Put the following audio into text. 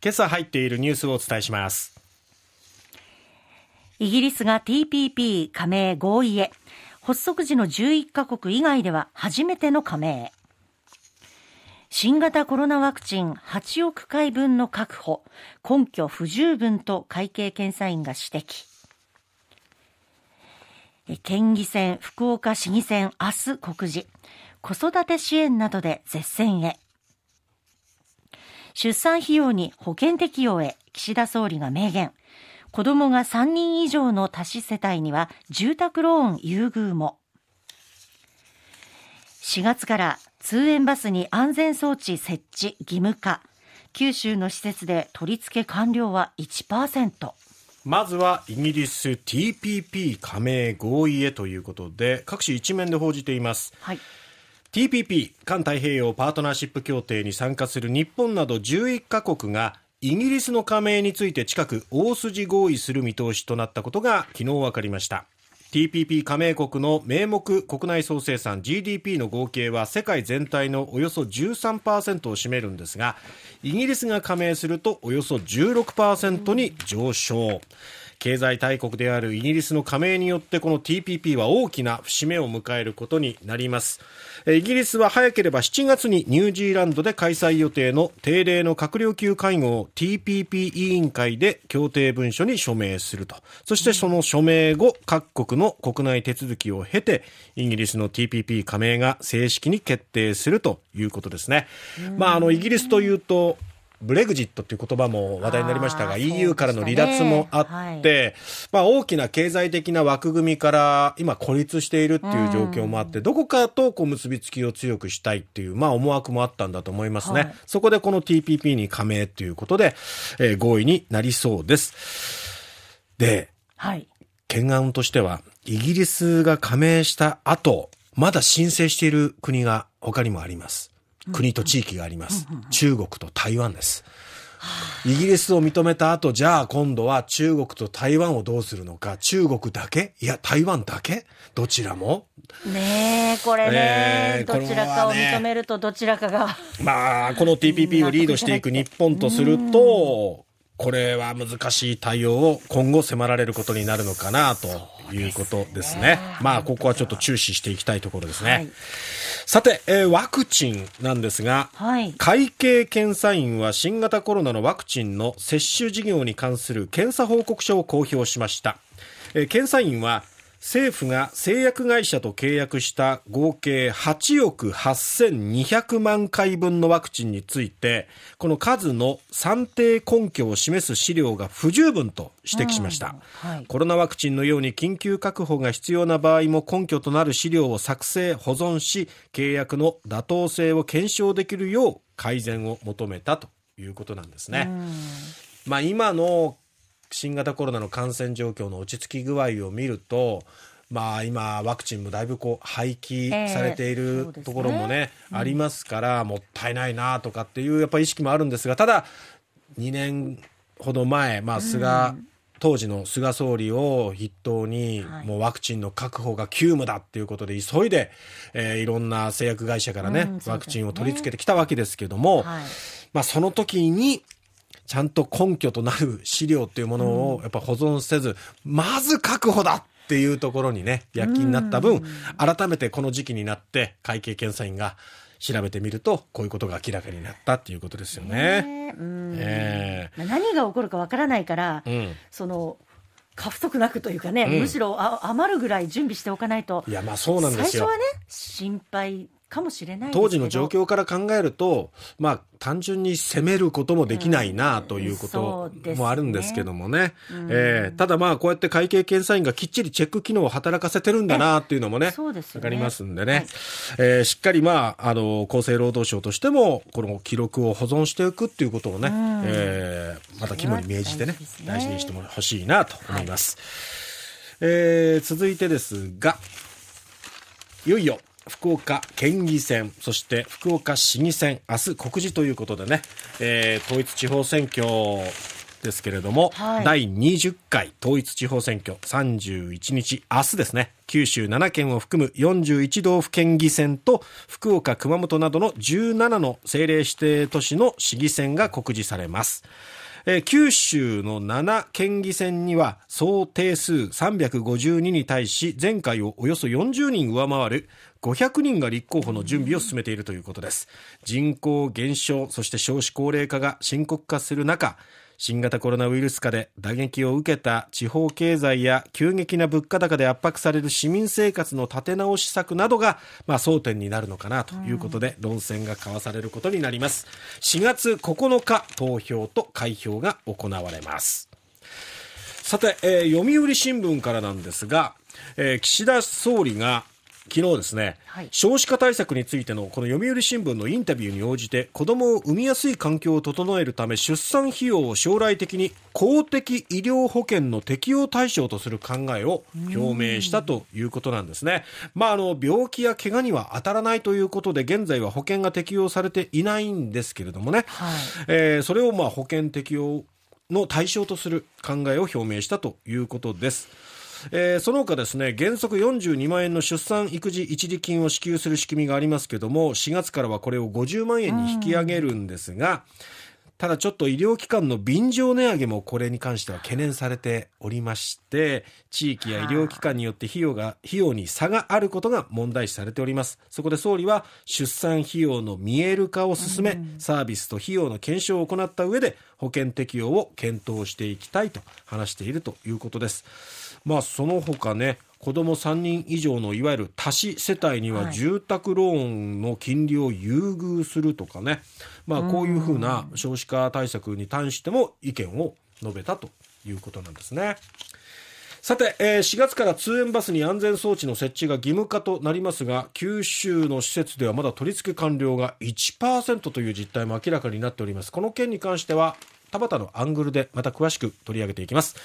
今朝入っているニュースをお伝えします。イギリスが TPP 加盟合意へ。発足時の11カ国以外では初めての加盟。新型コロナワクチン8億回分の確保。根拠不十分と会計検査院が指摘。県議選福岡市議選明日告示。子育て支援などで絶戦へ。出産費用に保険適用へ岸田総理が明言。子供が3人以上の多子世帯には住宅ローン優遇も。4月から通園バスに安全装置設置義務化。九州の施設で取り付け完了は1%まずはイギリス TPP 加盟合意へということで各紙一面で報じています、はい TPP 環太平洋パートナーシップ協定に参加する日本など11カ国がイギリスの加盟について近く大筋合意する見通しとなったことが昨日分かりました。TPP 加盟国の名目国内総生産 GDP の合計は世界全体のおよそ13%を占めるんですがイギリスが加盟するとおよそ16%に上昇。経済大国であるイギリスの加盟によってこの TPP は大きな節目を迎えることになりますイギリスは早ければ7月にニュージーランドで開催予定の定例の閣僚級会合 TPP 委員会で協定文書に署名するとそしてその署名後各国の国内手続きを経てイギリスの TPP 加盟が正式に決定するということですね。まあ、あのイギリスというとブレグジットという言葉も話題になりましたが、EU からの離脱もあって、はい、まあ大きな経済的な枠組みから今孤立しているっていう状況もあって、うん、どこかとこう結びつきを強くしたいっていう、まあ思惑もあったんだと思いますね。はい、そこでこの TPP に加盟ということで、えー、合意になりそうです。で、はい。懸案としては、イギリスが加盟した後、まだ申請している国が他にもあります。国と地域があります。中国と台湾です。イギリスを認めた後、じゃあ今度は中国と台湾をどうするのか。中国だけ？いや、台湾だけ？どちらも？ねえ、これね、どちらかを認めるとどちらかが。まあ、この TPP をリードしていく日本とすると、これは難しい対応を今後迫られることになるのかなということですね。すねまあ、ここはちょっと注視していきたいところですね。はい、さて、えー、ワクチンなんですが、はい、会計検査院は新型コロナのワクチンの接種事業に関する検査報告書を公表しました。えー、検査院は政府が製薬会社と契約した合計8億8200万回分のワクチンについてこの数の算定根拠を示す資料が不十分と指摘しました、うんはい、コロナワクチンのように緊急確保が必要な場合も根拠となる資料を作成保存し契約の妥当性を検証できるよう改善を求めたということなんですね、うん、まあ、今の新型コロナの感染状況の落ち着き具合を見ると、まあ、今、ワクチンもだいぶこう廃棄されているところもね、えーねありますから、もったいないなとかっていうやっぱ意識もあるんですが、ただ、2年ほど前、まあ、菅、うん。当時の菅総理を筆頭に、もうワクチンの確保が急務だっていうことで急いで、えー、いろんな製薬会社からね、うん、ワクチンを取り付けてきたわけですけども、はい、まあその時にちゃんと根拠となる資料っていうものをやっぱ保存せず、まず確保だっていうところにね、躍起になった分、改めてこの時期になって会計検査院が調べてみると、こういうことが明らかになったっていうことですよね。え。ー、何が起こるかわからないから、うん、その、過不足なくというかね、うん、むしろあ余るぐらい準備しておかないと、いや、まあそうなんですよ。最初はね、心配かもしれない当時の状況から考えると、まあ、単純に攻めることもできないなということもあるんですけどもね。うん、えー、ただまあ、こうやって会計検査院がきっちりチェック機能を働かせてるんだなっていうのもね、わ、ね、かりますんでね。はい、えー、しっかりまあ、あの、厚生労働省としても、この記録を保存していくっていうことをね、うん、えー、また肝に銘じてね、大事にしてほしいなと思います。はい、えー、続いてですが、いよいよ福岡県議選、そして福岡市議選、明日告示ということでね、えー、統一地方選挙、ですけれども、はい、第20回統一地方選挙31日、明日ですね、九州7県を含む41道府県議選と福岡、熊本などの17の政令指定都市の市議選が告示されます。え、九州の7県議選には総定数352に対し前回をおよそ40人上回る500人が立候補の準備を進めているということです。人口減少そして少子高齢化が深刻化する中新型コロナウイルス化で打撃を受けた地方経済や急激な物価高で圧迫される市民生活の立て直し策などが、まあ、争点になるのかなということで、論戦が交わされることになります。4月9日投票と開票が行われます。さて、えー、読売新聞からなんですが、えー、岸田総理が昨日ですね、はい、少子化対策についてのこの読売新聞のインタビューに応じて子供を産みやすい環境を整えるため出産費用を将来的に公的医療保険の適用対象とする考えを表明したということなんですね。まあ、あの病気や怪我には当たらないということで現在は保険が適用されていないんですけれどもね、はい、えー、それをまあ保険適用の対象とする考えを表明したということです。えー、その他ですね原則42万円の出産育児一時金を支給する仕組みがありますけども4月からはこれを50万円に引き上げるんですが、ただちょっと医療機関の便乗値上げもこれに関しては懸念されておりまして、地域や医療機関によって費用が、費用に差があることが問題視されております。そこで総理は出産費用の見える化を進め、サービスと費用の検証を行った上で保険適用を検討していきたいと話しているということです。まあその他ね、子ども3人以上のいわゆる多子世帯には住宅ローンの金利を優遇するとかね、まあ、こういうふうな少子化対策に対しても意見を述べたということなんですね。さて、えー、4月から通園バスに安全装置の設置が義務化となりますが、九州の施設ではまだ取り付け完了が1%という実態も明らかになっております。この件に関しては、田畑のアングルでまた詳しく取り上げていきます。